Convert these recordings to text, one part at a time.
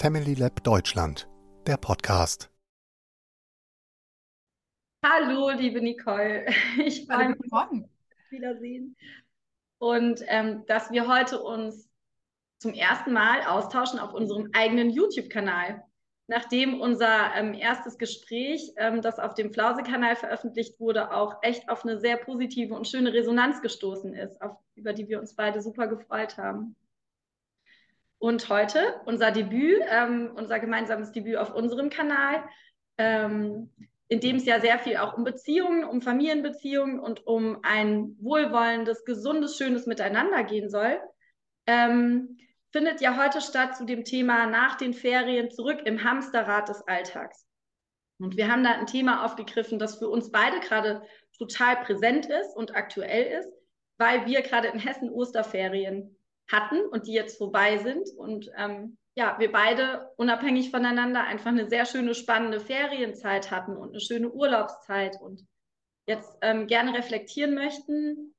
Family Lab Deutschland, der Podcast. Hallo, liebe Nicole. Ich freue mich, Morgen. Wiedersehen. Und ähm, dass wir heute uns zum ersten Mal austauschen auf unserem eigenen YouTube-Kanal. Nachdem unser ähm, erstes Gespräch, ähm, das auf dem Flause-Kanal veröffentlicht wurde, auch echt auf eine sehr positive und schöne Resonanz gestoßen ist, auf, über die wir uns beide super gefreut haben. Und heute unser Debüt, ähm, unser gemeinsames Debüt auf unserem Kanal, ähm, in dem es ja sehr viel auch um Beziehungen, um Familienbeziehungen und um ein wohlwollendes, gesundes, schönes Miteinander gehen soll, ähm, findet ja heute statt zu dem Thema nach den Ferien zurück im Hamsterrad des Alltags. Und wir haben da ein Thema aufgegriffen, das für uns beide gerade total präsent ist und aktuell ist, weil wir gerade in Hessen Osterferien hatten und die jetzt vorbei sind. Und ähm, ja, wir beide unabhängig voneinander einfach eine sehr schöne, spannende Ferienzeit hatten und eine schöne Urlaubszeit und jetzt ähm, gerne reflektieren möchten.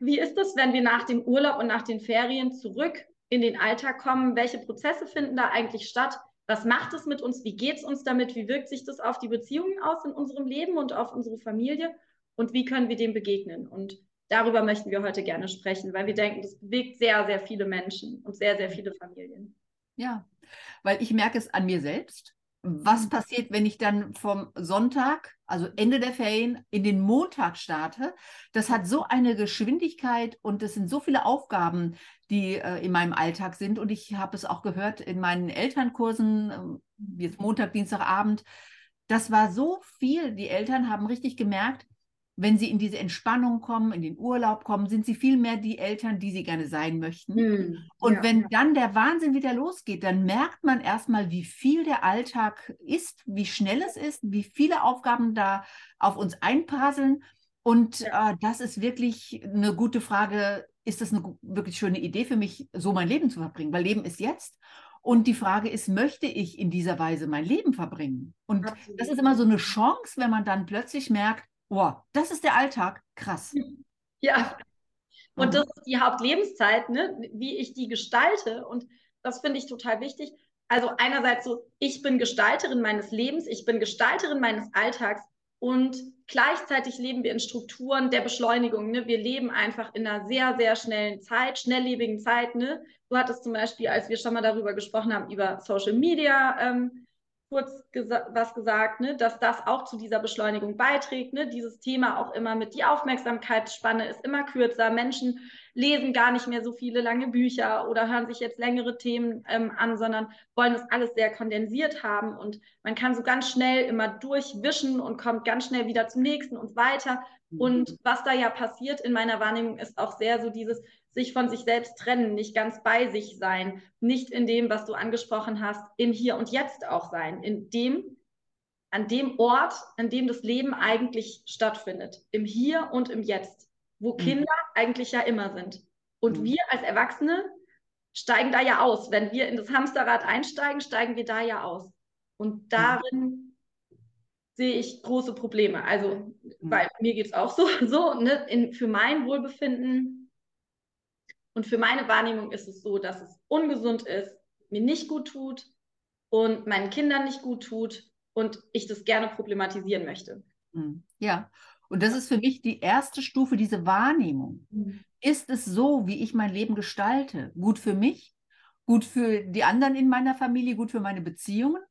Wie ist es, wenn wir nach dem Urlaub und nach den Ferien zurück in den Alltag kommen? Welche Prozesse finden da eigentlich statt? Was macht es mit uns? Wie geht es uns damit? Wie wirkt sich das auf die Beziehungen aus in unserem Leben und auf unsere Familie? Und wie können wir dem begegnen? Und darüber möchten wir heute gerne sprechen, weil wir denken, das bewegt sehr, sehr viele Menschen und sehr, sehr viele Familien. Ja, weil ich merke es an mir selbst. Was Mhm. passiert, wenn ich dann vom Sonntag, also Ende der Ferien, in den Montag starte? Das hat so eine Geschwindigkeit und es sind so viele Aufgaben, die äh, in meinem Alltag sind. Und ich habe es auch gehört in meinen Elternkursen, äh, jetzt Montag, Dienstagabend. Das war so viel. Die Eltern haben richtig gemerkt, wenn sie in diese Entspannung kommen, in den Urlaub kommen, sind sie viel mehr die Eltern, die sie gerne sein möchten. Mhm. Und Ja. wenn dann der Wahnsinn wieder losgeht, dann merkt man erstmal, wie viel der Alltag ist, wie schnell es ist, wie viele Aufgaben da auf uns einprasseln. Und äh, das ist wirklich eine gute Frage. Ist das eine wirklich schöne Idee für mich, so mein Leben zu verbringen? Weil Leben ist jetzt. Und die Frage ist, möchte ich in dieser Weise mein Leben verbringen? Und Absolut. das ist immer so eine Chance, wenn man dann plötzlich merkt, oh, das ist der Alltag, krass. Ja. Und Mhm. das ist die Hauptlebenszeit, ne? wie ich die gestalte. Und das finde ich total wichtig. Also einerseits so, ich bin Gestalterin meines Lebens, ich bin Gestalterin meines Alltags und gleichzeitig leben wir in Strukturen der Beschleunigung. Ne? Wir leben einfach in einer sehr, sehr schnellen Zeit, schnelllebigen Zeit. Ne? Du hattest zum Beispiel, als wir schon mal darüber gesprochen haben, über Social Media ähm, kurz gesa was gesagt, ne, dass das auch zu dieser Beschleunigung beiträgt. Ne? Dieses Thema auch immer mit die Aufmerksamkeitsspanne ist immer kürzer. Menschen lesen gar nicht mehr so viele lange Bücher oder hören sich jetzt längere Themen ähm, an, sondern wollen das alles sehr kondensiert haben. Und man kann so ganz schnell immer durchwischen und kommt ganz schnell wieder zum nächsten und weiter. Und was da ja passiert in meiner Wahrnehmung ist auch sehr so dieses sich von sich selbst trennen, nicht ganz bei sich sein, nicht in dem, was du angesprochen hast, im Hier und Jetzt auch sein, in dem, an dem Ort, an dem das Leben eigentlich stattfindet, im Hier und im Jetzt, wo Mhm. Kinder eigentlich ja immer sind. Und Mhm. wir als Erwachsene steigen da ja aus. Wenn wir in das Hamsterrad einsteigen, steigen wir da ja aus. Und darin sehe ich große Probleme. Also, Mhm. weil mir geht es auch so, so ne, in, für mein Wohlbefinden und für meine Wahrnehmung ist es so, dass es ungesund ist, mir nicht gut tut und meinen Kindern nicht gut tut und ich das gerne problematisieren möchte. Mhm. Ja, und das ist für mich die erste Stufe, diese Wahrnehmung. Ist es so, wie ich mein Leben gestalte? Gut für mich, gut für die anderen in meiner Familie, gut für meine Beziehungen?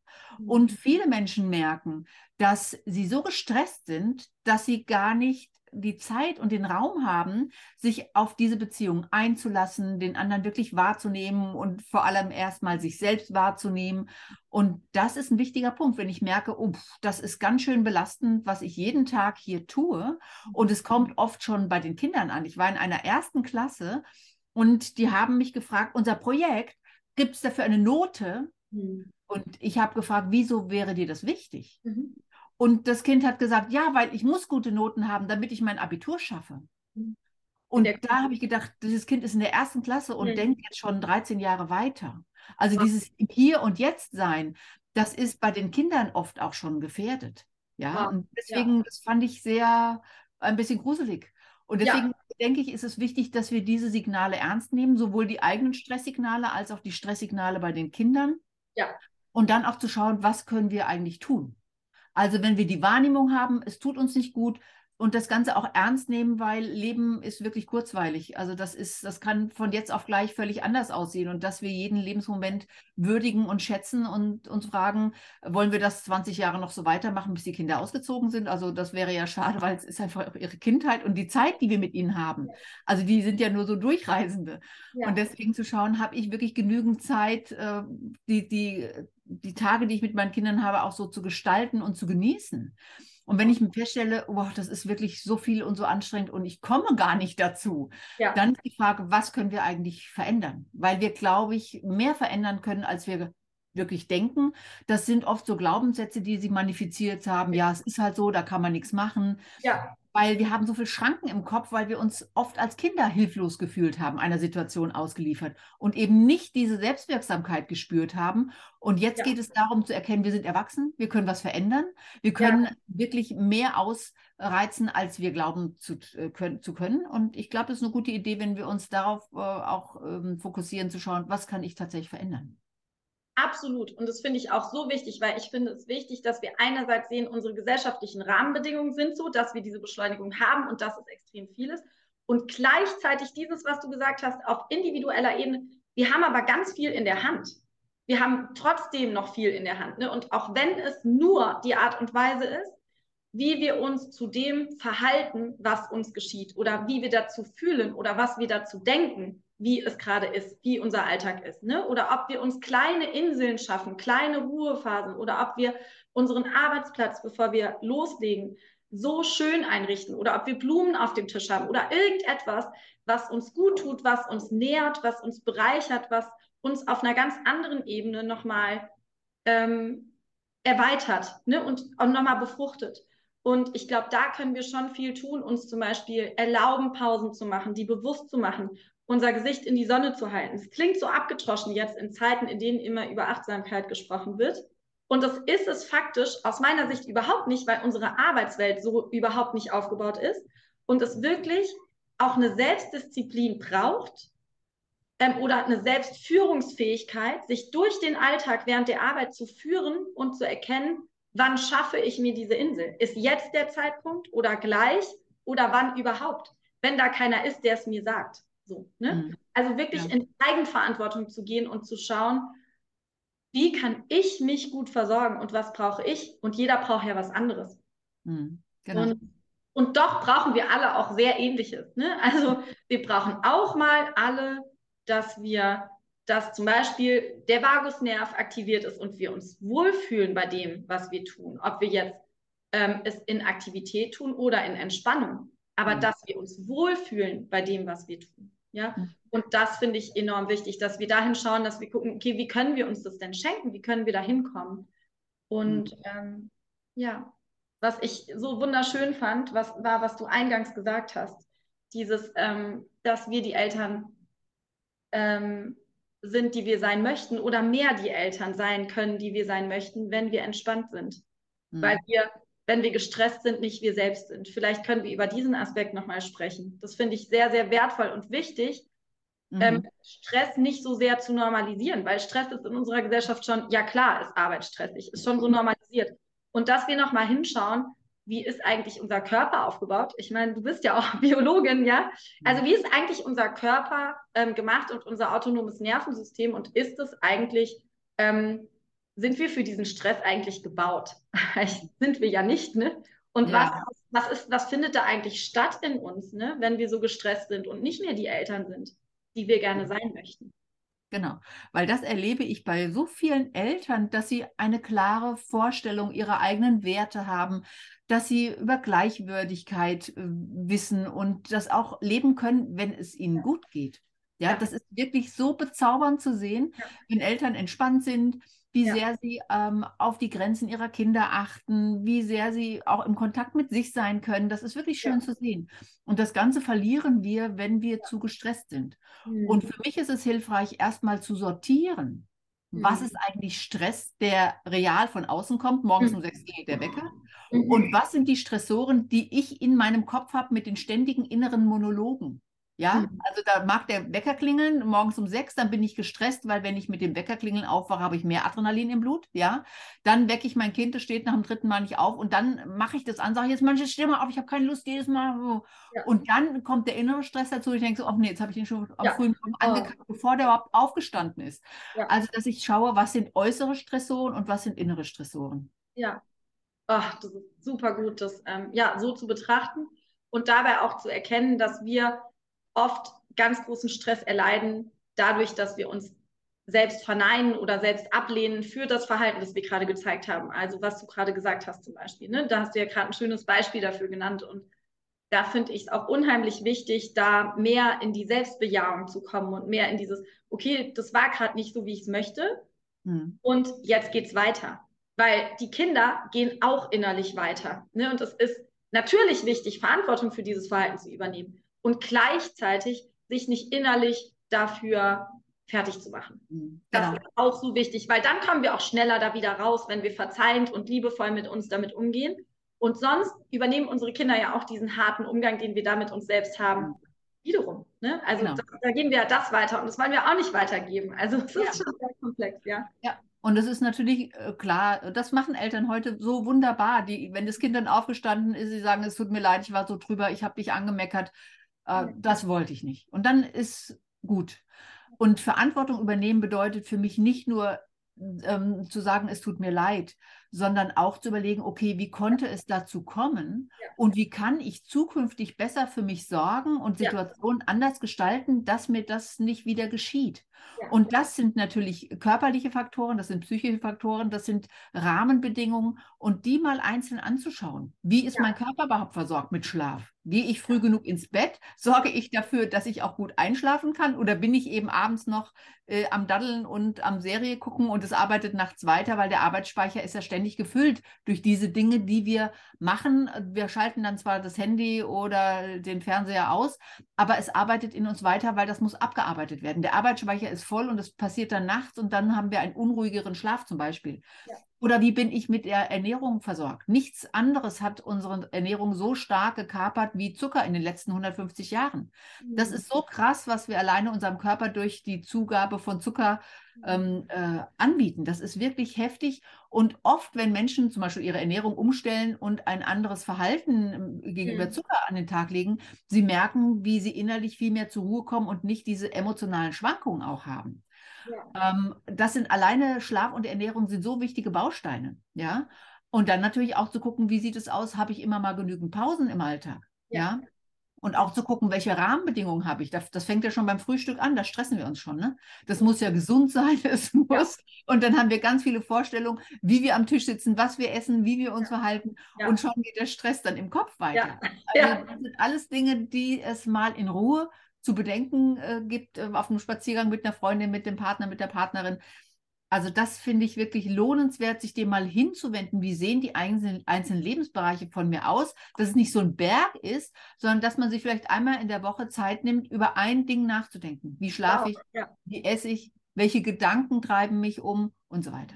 Und viele Menschen merken, dass sie so gestresst sind, dass sie gar nicht die Zeit und den Raum haben, sich auf diese Beziehung einzulassen, den anderen wirklich wahrzunehmen und vor allem erstmal sich selbst wahrzunehmen. Und das ist ein wichtiger Punkt, wenn ich merke, oh, das ist ganz schön belastend, was ich jeden Tag hier tue. Und es kommt oft schon bei den Kindern an. Ich war in einer ersten Klasse und die haben mich gefragt, unser Projekt, gibt es dafür eine Note? Mhm. Und ich habe gefragt, wieso wäre dir das wichtig? Mhm. Und das Kind hat gesagt, ja, weil ich muss gute Noten haben, damit ich mein Abitur schaffe. Mhm. Und Der- da habe ich gedacht, dieses Kind ist in der ersten Klasse und Mhm. denkt jetzt schon 13 Jahre weiter. Also Ja. dieses Hier und Jetzt sein, das ist bei den Kindern oft auch schon gefährdet. Ja, Ja. und deswegen, das fand ich sehr ein bisschen gruselig. Und Ja. Denke ich, ist es wichtig, dass wir diese Signale ernst nehmen, sowohl die eigenen Stresssignale als auch die Stresssignale bei den Kindern. Ja. Und dann auch zu schauen, was können wir eigentlich tun. Also wenn wir die Wahrnehmung haben, es tut uns nicht gut, und das Ganze auch ernst nehmen, weil Leben ist wirklich kurzweilig. Also das ist, das kann von jetzt auf gleich völlig anders aussehen und dass wir jeden Lebensmoment würdigen und schätzen und uns fragen, wollen wir das 20 Jahre noch so weitermachen, bis die Kinder ausgezogen sind? Also das wäre ja schade, weil es ist einfach ihre Kindheit und die Zeit, die wir mit ihnen haben. Also die sind ja nur so Durchreisende. Ja. Und deswegen zu schauen, habe ich wirklich genügend Zeit, äh, die, die, die Tage, die ich mit meinen Kindern habe, auch so zu gestalten und zu genießen. Und wenn ich mir feststelle, oh, das ist wirklich so viel und so anstrengend und ich komme gar nicht dazu, ja. dann ist die Frage, was können wir eigentlich verändern? Weil wir, glaube ich, mehr verändern können, als wir wirklich denken. Das sind oft so Glaubenssätze, die sie manifiziert haben. Ja, es ist halt so, da kann man nichts machen. Ja weil wir haben so viele Schranken im Kopf, weil wir uns oft als Kinder hilflos gefühlt haben, einer Situation ausgeliefert und eben nicht diese Selbstwirksamkeit gespürt haben. Und jetzt ja. geht es darum zu erkennen, wir sind erwachsen, wir können was verändern, wir können ja. wirklich mehr ausreizen, als wir glauben zu, äh, können, zu können. Und ich glaube, es ist eine gute Idee, wenn wir uns darauf äh, auch ähm, fokussieren, zu schauen, was kann ich tatsächlich verändern. Absolut. Und das finde ich auch so wichtig, weil ich finde es wichtig, dass wir einerseits sehen, unsere gesellschaftlichen Rahmenbedingungen sind so, dass wir diese Beschleunigung haben und dass es extrem viel ist. Und gleichzeitig dieses, was du gesagt hast, auf individueller Ebene, wir haben aber ganz viel in der Hand. Wir haben trotzdem noch viel in der Hand. Ne? Und auch wenn es nur die Art und Weise ist, wie wir uns zu dem verhalten, was uns geschieht oder wie wir dazu fühlen oder was wir dazu denken, wie es gerade ist, wie unser Alltag ist. Ne? Oder ob wir uns kleine Inseln schaffen, kleine Ruhephasen oder ob wir unseren Arbeitsplatz, bevor wir loslegen, so schön einrichten oder ob wir Blumen auf dem Tisch haben oder irgendetwas, was uns gut tut, was uns nährt, was uns bereichert, was uns auf einer ganz anderen Ebene nochmal ähm, erweitert ne? und auch nochmal befruchtet. Und ich glaube, da können wir schon viel tun, uns zum Beispiel erlauben, Pausen zu machen, die bewusst zu machen unser Gesicht in die Sonne zu halten. Es klingt so abgetroschen jetzt in Zeiten, in denen immer über Achtsamkeit gesprochen wird. Und das ist es faktisch aus meiner Sicht überhaupt nicht, weil unsere Arbeitswelt so überhaupt nicht aufgebaut ist und es wirklich auch eine Selbstdisziplin braucht ähm, oder eine Selbstführungsfähigkeit, sich durch den Alltag während der Arbeit zu führen und zu erkennen, wann schaffe ich mir diese Insel? Ist jetzt der Zeitpunkt oder gleich oder wann überhaupt? Wenn da keiner ist, der es mir sagt. So, ne? Mhm. Also wirklich ja. in Eigenverantwortung zu gehen und zu schauen, wie kann ich mich gut versorgen und was brauche ich? Und jeder braucht ja was anderes. Mhm. Genau. Und, und doch brauchen wir alle auch sehr ähnliches. Ne? Also wir brauchen auch mal alle, dass wir, dass zum Beispiel der Vagusnerv aktiviert ist und wir uns wohlfühlen bei dem, was wir tun. Ob wir jetzt ähm, es in Aktivität tun oder in Entspannung. Aber mhm. dass wir uns wohlfühlen bei dem, was wir tun. Ja, und das finde ich enorm wichtig, dass wir dahin schauen, dass wir gucken, okay, wie können wir uns das denn schenken? Wie können wir da hinkommen? Und mhm. ähm, ja, was ich so wunderschön fand, was war, was du eingangs gesagt hast, dieses, ähm, dass wir die Eltern ähm, sind, die wir sein möchten, oder mehr die Eltern sein können, die wir sein möchten, wenn wir entspannt sind. Mhm. Weil wir wenn wir gestresst sind, nicht wir selbst sind. Vielleicht können wir über diesen Aspekt nochmal sprechen. Das finde ich sehr, sehr wertvoll und wichtig, mhm. ähm, Stress nicht so sehr zu normalisieren, weil Stress ist in unserer Gesellschaft schon, ja klar, ist Arbeit stressig, ist schon so normalisiert. Und dass wir nochmal hinschauen, wie ist eigentlich unser Körper aufgebaut? Ich meine, du bist ja auch Biologin, ja? Also wie ist eigentlich unser Körper ähm, gemacht und unser autonomes Nervensystem und ist es eigentlich ähm, sind wir für diesen Stress eigentlich gebaut? sind wir ja nicht, ne? Und ja. was, was, ist, was findet da eigentlich statt in uns, ne? wenn wir so gestresst sind und nicht mehr die Eltern sind, die wir gerne sein möchten? Genau, weil das erlebe ich bei so vielen Eltern, dass sie eine klare Vorstellung ihrer eigenen Werte haben, dass sie über Gleichwürdigkeit äh, wissen und das auch leben können, wenn es ihnen gut geht. Ja, das ist wirklich so bezaubernd zu sehen, wenn Eltern entspannt sind, wie ja. sehr sie ähm, auf die Grenzen ihrer Kinder achten, wie sehr sie auch im Kontakt mit sich sein können. Das ist wirklich schön ja. zu sehen. Und das Ganze verlieren wir, wenn wir ja. zu gestresst sind. Mhm. Und für mich ist es hilfreich, erstmal zu sortieren. Was ist eigentlich Stress, der real von außen kommt? Morgens um sechs geht der Wecker. Mhm. Und was sind die Stressoren, die ich in meinem Kopf habe mit den ständigen inneren Monologen? Ja, Mhm. also da mag der Wecker klingeln morgens um sechs, dann bin ich gestresst, weil wenn ich mit dem Wecker klingeln aufwache, habe ich mehr Adrenalin im Blut. Ja, dann wecke ich mein Kind, das steht nach dem dritten Mal nicht auf und dann mache ich das an, sage jetzt manche steh mal auf, ich habe keine Lust jedes Mal. Ja. Und dann kommt der innere Stress dazu. Ich denke so, ach nee, jetzt habe ich den schon am Ja. frühen Morgen Oh. angekackt, bevor der überhaupt aufgestanden ist. Ja. Also, dass ich schaue, was sind äußere Stressoren und was sind innere Stressoren. Ja. Ach, das ist super gut, das ähm, ja, so zu betrachten und dabei auch zu erkennen, dass wir oft ganz großen Stress erleiden, dadurch, dass wir uns selbst verneinen oder selbst ablehnen für das Verhalten, das wir gerade gezeigt haben. Also was du gerade gesagt hast zum Beispiel. Ne? Da hast du ja gerade ein schönes Beispiel dafür genannt. Und da finde ich es auch unheimlich wichtig, da mehr in die Selbstbejahung zu kommen und mehr in dieses, okay, das war gerade nicht so, wie ich es möchte. Hm. Und jetzt geht's weiter. Weil die Kinder gehen auch innerlich weiter. Ne? Und es ist natürlich wichtig, Verantwortung für dieses Verhalten zu übernehmen und gleichzeitig sich nicht innerlich dafür fertig zu machen. Hm. Das Genau. ist auch so wichtig, weil dann kommen wir auch schneller da wieder raus, wenn wir verzeihend und liebevoll mit uns damit umgehen. Und sonst übernehmen unsere Kinder ja auch diesen harten Umgang, den wir da mit uns selbst haben, wiederum. Ne? Also Genau. das, da geben wir ja das weiter und das wollen wir auch nicht weitergeben. Also es Ja. ist schon sehr komplex, ja. Ja, und es ist natürlich äh, klar, das machen Eltern heute so wunderbar. Die, wenn das Kind dann aufgestanden ist, sie sagen, es tut mir leid, ich war so drüber, ich habe dich angemeckert, äh, das wollte ich nicht. Und dann ist gut. Und Verantwortung übernehmen bedeutet für mich nicht nur ähm, zu sagen, es tut mir leid, sondern auch zu überlegen, okay, wie konnte es dazu kommen Ja. und wie kann ich zukünftig besser für mich sorgen und Ja. Situationen anders gestalten, dass mir das nicht wieder geschieht. Ja. Und das sind natürlich körperliche Faktoren, das sind psychische Faktoren, das sind Rahmenbedingungen und die mal einzeln anzuschauen. Wie ist Ja. mein Körper überhaupt versorgt mit Schlaf? Gehe ich früh genug ins Bett? Sorge ich dafür, dass ich auch gut einschlafen kann? Oder bin ich eben abends noch äh, am Daddeln und am Serie gucken und es arbeitet nachts weiter, weil der Arbeitsspeicher ist ja ständig gefüllt durch diese Dinge, die wir machen. Wir schalten dann zwar das Handy oder den Fernseher aus, aber es arbeitet in uns weiter, weil das muss abgearbeitet werden. Der Arbeitsspeicher ist voll und es passiert dann nachts und dann haben wir einen unruhigeren Schlaf zum Beispiel. Ja. Oder wie bin ich mit der Ernährung versorgt? Nichts anderes hat unsere Ernährung so stark gekapert wie Zucker in den letzten 150 Jahren. Das ist so krass, was wir alleine unserem Körper durch die Zugabe von Zucker ähm, äh, anbieten. Das ist wirklich heftig. Und oft, wenn Menschen zum Beispiel ihre Ernährung umstellen und ein anderes Verhalten ähm, gegenüber Mhm. Zucker an den Tag legen, sie merken, wie sie innerlich viel mehr zur Ruhe kommen und nicht diese emotionalen Schwankungen auch haben. Ja. Ähm, das sind alleine Schlaf und Ernährung sind so wichtige Bausteine, ja. Und dann natürlich auch zu gucken, wie sieht es aus? Habe ich immer mal genügend Pausen im Alltag, Ja. ja? Und auch zu gucken, welche Rahmenbedingungen habe ich. Das, das fängt ja schon beim Frühstück an, da stressen wir uns schon. Ne? Das muss ja gesund sein, es muss. Und dann haben wir ganz viele Vorstellungen, wie wir am Tisch sitzen, was wir essen, wie wir uns verhalten. Ja. Und schon geht der Stress dann im Kopf weiter. Ja. Also Ja. das sind alles Dinge, die es mal in Ruhe zu bedenken äh, gibt, äh, auf einem Spaziergang mit einer Freundin, mit dem Partner, mit der Partnerin. Also das finde ich wirklich lohnenswert, sich dem mal hinzuwenden. Wie sehen die einzelnen, einzelnen Lebensbereiche von mir aus? Dass es nicht so ein Berg ist, sondern dass man sich vielleicht einmal in der Woche Zeit nimmt, über ein Ding nachzudenken. Wie schlafe ich? Ja. Wie esse ich? Welche Gedanken treiben mich um? Und so weiter.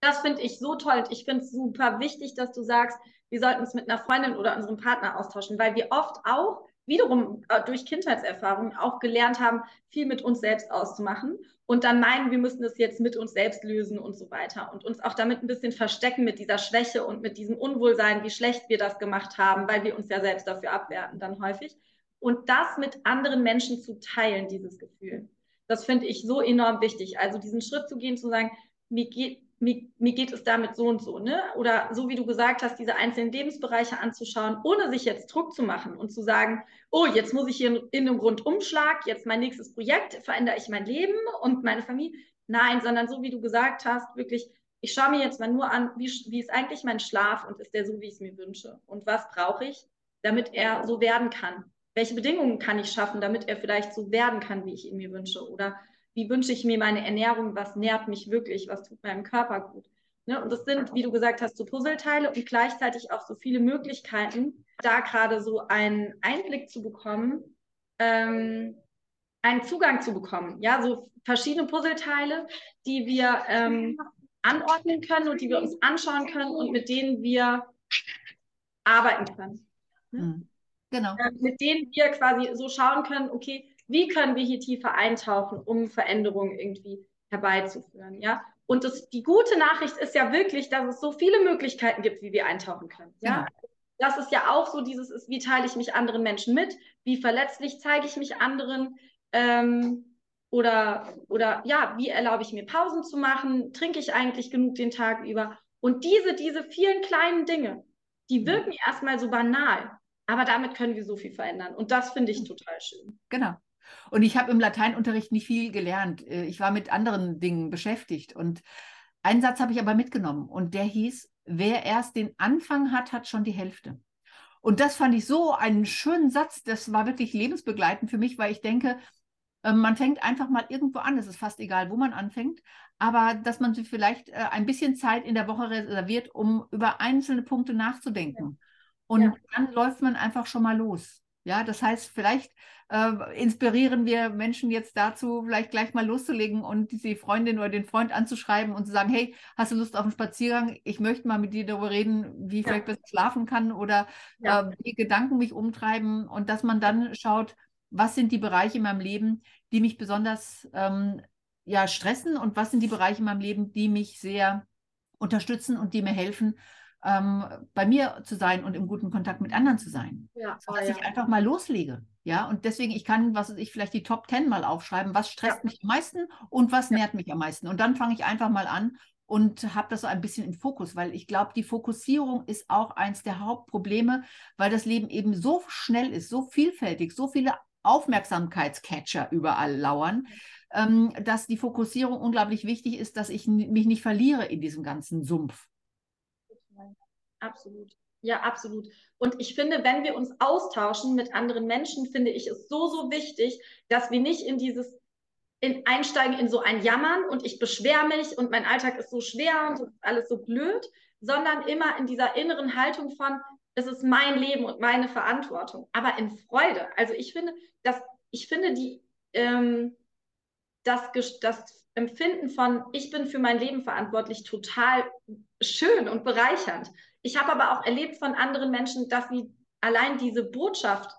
Das finde ich so toll. Ich finde es super wichtig, dass du sagst, wir sollten uns mit einer Freundin oder unserem Partner austauschen, weil wir oft auch wiederum äh, durch Kindheitserfahrungen auch gelernt haben, viel mit uns selbst auszumachen und dann meinen, wir müssen das jetzt mit uns selbst lösen und so weiter und uns auch damit ein bisschen verstecken mit dieser Schwäche und mit diesem Unwohlsein, wie schlecht wir das gemacht haben, weil wir uns ja selbst dafür abwerten dann häufig. Und das mit anderen Menschen zu teilen, dieses Gefühl. Das finde ich so enorm wichtig. Also diesen Schritt zu gehen, zu sagen, mir geht, mir, mir geht es damit so und so, ne? Oder so wie du gesagt hast, diese einzelnen Lebensbereiche anzuschauen, ohne sich jetzt Druck zu machen und zu sagen, oh, jetzt muss ich hier in, in einem Rundumschlag, jetzt mein nächstes Projekt, verändere ich mein Leben und meine Familie. Nein, sondern so wie du gesagt hast, wirklich, ich schaue mir jetzt mal nur an, wie, wie ist eigentlich mein Schlaf und ist der so, wie ich es mir wünsche? Und was brauche ich, damit er so werden kann? Welche Bedingungen kann ich schaffen, damit er vielleicht so werden kann, wie ich ihn mir wünsche? Oder wie wünsche ich mir meine Ernährung, was nährt mich wirklich, was tut meinem Körper gut. Ne? Und das sind, wie du gesagt hast, so Puzzleteile und gleichzeitig auch so viele Möglichkeiten, da gerade so einen Einblick zu bekommen, ähm, einen Zugang zu bekommen. Ja, so verschiedene Puzzleteile, die wir ähm, anordnen können und die wir uns anschauen können und mit denen wir arbeiten können. Mhm. Genau. Äh, mit denen wir quasi so schauen können, okay, wie können wir hier tiefer eintauchen, um Veränderungen irgendwie herbeizuführen. Ja? Und das, die gute Nachricht ist ja wirklich, dass es so viele Möglichkeiten gibt, wie wir eintauchen können. Ja? Genau. Das ist ja auch so dieses ist, wie teile ich mich anderen Menschen mit, wie verletzlich zeige ich mich anderen, ähm, oder, oder ja, wie erlaube ich mir Pausen zu machen? Trinke ich eigentlich genug den Tag über? Und diese, diese vielen kleinen Dinge, die wirken erstmal so banal, aber damit können wir so viel verändern. Und das finde ich total schön. Genau. Und ich habe im Lateinunterricht nicht viel gelernt. Äh, ich war mit anderen Dingen beschäftigt. Und einen Satz habe ich aber mitgenommen. Und der hieß, wer erst den Anfang hat, hat schon die Hälfte. Und das fand ich so einen schönen Satz. Das war wirklich lebensbegleitend für mich, weil ich denke, ähm, man fängt einfach mal irgendwo an. Es ist fast egal, wo man anfängt. Aber dass man sich vielleicht äh, ein bisschen Zeit in der Woche reserviert, um über einzelne Punkte nachzudenken. Und ja. dann läuft man einfach schon mal los. Ja, das heißt, vielleicht äh, inspirieren wir Menschen jetzt dazu, vielleicht gleich mal loszulegen und die Freundin oder den Freund anzuschreiben und zu sagen, hey, hast du Lust auf einen Spaziergang? Ich möchte mal mit dir darüber reden, wie ich ja. vielleicht besser schlafen kann oder ja. äh, wie Gedanken mich umtreiben und dass man dann schaut, was sind die Bereiche in meinem Leben, die mich besonders ähm, ja, stressen und was sind die Bereiche in meinem Leben, die mich sehr unterstützen und die mir helfen, ähm, bei mir zu sein und im guten Kontakt mit anderen zu sein. Ja, so, dass oh, ja. ich einfach mal loslege. Ja, und deswegen, ich kann, was ich vielleicht die Top 10 mal aufschreiben, was stresst ja. mich am meisten und was nährt mich am meisten. Und dann fange ich einfach mal an und habe das so ein bisschen im Fokus, weil ich glaube, die Fokussierung ist auch eins der Hauptprobleme, weil das Leben eben so schnell ist, so vielfältig, so viele Aufmerksamkeitscatcher überall lauern, ähm, dass die Fokussierung unglaublich wichtig ist, dass ich mich nicht verliere in diesem ganzen Sumpf. Absolut. Ja, absolut. Und ich finde, wenn wir uns austauschen mit anderen Menschen, finde ich es so, so wichtig, dass wir nicht in dieses in, einsteigen in so ein Jammern und ich beschwere mich und mein Alltag ist so schwer und alles so blöd, sondern immer in dieser inneren Haltung von, es ist mein Leben und meine Verantwortung, aber in Freude. Also ich finde, dass ich finde die ähm, das, das Empfinden von ich bin für mein Leben verantwortlich total schön und bereichernd. Ich habe aber auch erlebt von anderen Menschen, dass sie allein diese Botschaft,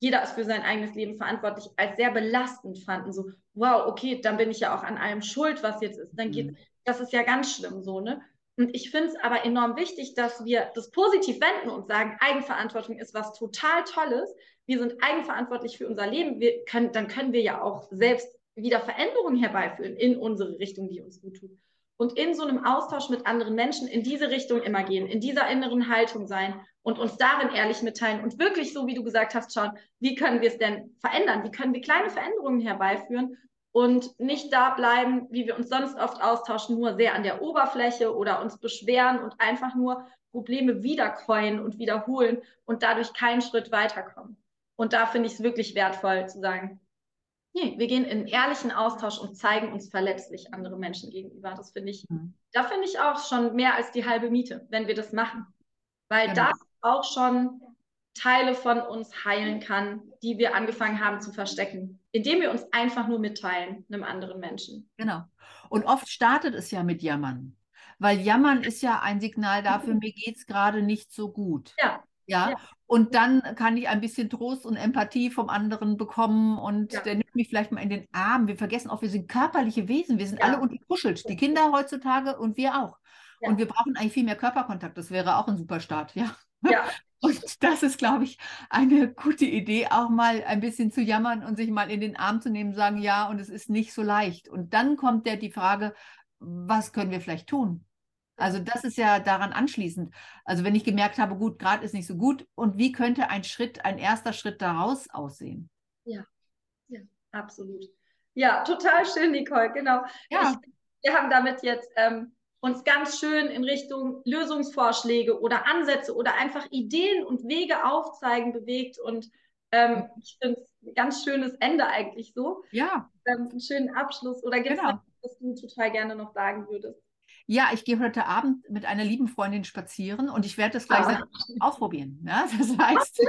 jeder ist für sein eigenes Leben verantwortlich, als sehr belastend fanden. So, wow, okay, dann bin ich ja auch an allem schuld, was jetzt ist. Dann geht, mhm. das ist ja ganz schlimm so, ne? Und ich finde es aber enorm wichtig, dass wir das positiv wenden und sagen, Eigenverantwortung ist was total Tolles. Wir sind eigenverantwortlich für unser Leben. Wir können, dann können wir ja auch selbst wieder Veränderungen herbeiführen in unsere Richtung, die uns gut tut. Und in so einem Austausch mit anderen Menschen in diese Richtung immer gehen, in dieser inneren Haltung sein und uns darin ehrlich mitteilen und wirklich so, wie du gesagt hast, schauen, wie können wir es denn verändern? Wie können wir kleine Veränderungen herbeiführen und nicht da bleiben, wie wir uns sonst oft austauschen, nur sehr an der Oberfläche oder uns beschweren und einfach nur Probleme wiederkäuen und wiederholen und dadurch keinen Schritt weiterkommen. Und da finde ich es wirklich wertvoll zu sagen, nee, wir gehen in ehrlichen Austausch und zeigen uns verletzlich andere Menschen gegenüber. Das finde ich, mhm. da finde ich auch schon mehr als die halbe Miete, wenn wir das machen. Weil genau. das auch schon Teile von uns heilen kann, die wir angefangen haben zu verstecken, indem wir uns einfach nur mitteilen einem anderen Menschen. Genau. Und oft startet es ja mit Jammern, weil Jammern ist ja ein Signal dafür, mir geht es gerade nicht so gut. Ja. Ja? ja. Und dann kann ich ein bisschen Trost und Empathie vom anderen bekommen und ja. der nimmt mich vielleicht mal in den Arm. Wir vergessen auch, wir sind körperliche Wesen, wir sind ja. alle unterkuschelt. Die Kinder heutzutage und wir auch. Und wir brauchen eigentlich viel mehr Körperkontakt. Das wäre auch ein super Start, ja. Ja. Und das ist, glaube ich, eine gute Idee, auch mal ein bisschen zu jammern und sich mal in den Arm zu nehmen, sagen, ja, und es ist nicht so leicht. Und dann kommt ja die Frage, was können wir vielleicht tun? Also das ist ja daran anschließend. Also wenn ich gemerkt habe, gut, gerade ist nicht so gut, und wie könnte ein Schritt, ein erster Schritt daraus aussehen? Ja, ja, absolut. Ja, total schön, Nicole, genau. Ja. Ich, wir haben damit jetzt ähm, uns ganz schön in Richtung Lösungsvorschläge oder Ansätze oder einfach Ideen und Wege aufzeigen bewegt. Und ähm, ich finde es ein ganz schönes Ende eigentlich so. Ja. Ähm, einen schönen Abschluss. Oder gibt es genau. was du total gerne noch sagen würdest? Ja, ich gehe heute Abend mit einer lieben Freundin spazieren und ich werde das gleich ah. ausprobieren. Ja? Das heißt,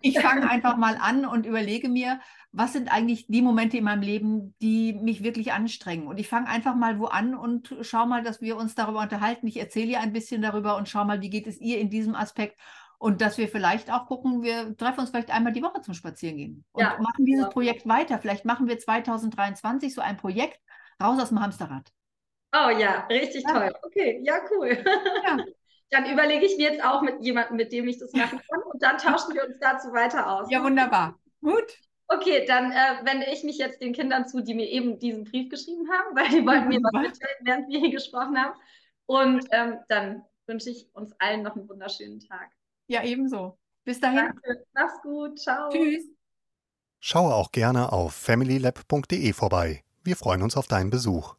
ich fange einfach mal an und überlege mir, was sind eigentlich die Momente in meinem Leben, die mich wirklich anstrengen. Und ich fange einfach mal wo an und schau mal, dass wir uns darüber unterhalten. Ich erzähle ihr ein bisschen darüber und schau mal, wie geht es ihr in diesem Aspekt. Und dass wir vielleicht auch gucken, wir treffen uns vielleicht einmal die Woche zum Spazierengehen und ja, machen dieses ja. Projekt weiter. Vielleicht machen wir 2023 so ein Projekt raus aus dem Hamsterrad. Oh ja, richtig ja. toll. Okay, ja, cool. Ja. Dann überlege ich mir jetzt auch mit jemandem, mit dem ich das machen kann und dann tauschen wir uns dazu weiter aus. Ja, wunderbar. Gut. Okay, dann äh, wende ich mich jetzt den Kindern zu, die mir eben diesen Brief geschrieben haben, weil die wollten mir was mitteilen, während wir hier gesprochen haben. Und ähm, dann wünsche ich uns allen noch einen wunderschönen Tag. Ja, ebenso. Bis dahin. Danke. Mach's gut. Ciao. Tschüss. Schaue auch gerne auf familylab.de vorbei. Wir freuen uns auf deinen Besuch.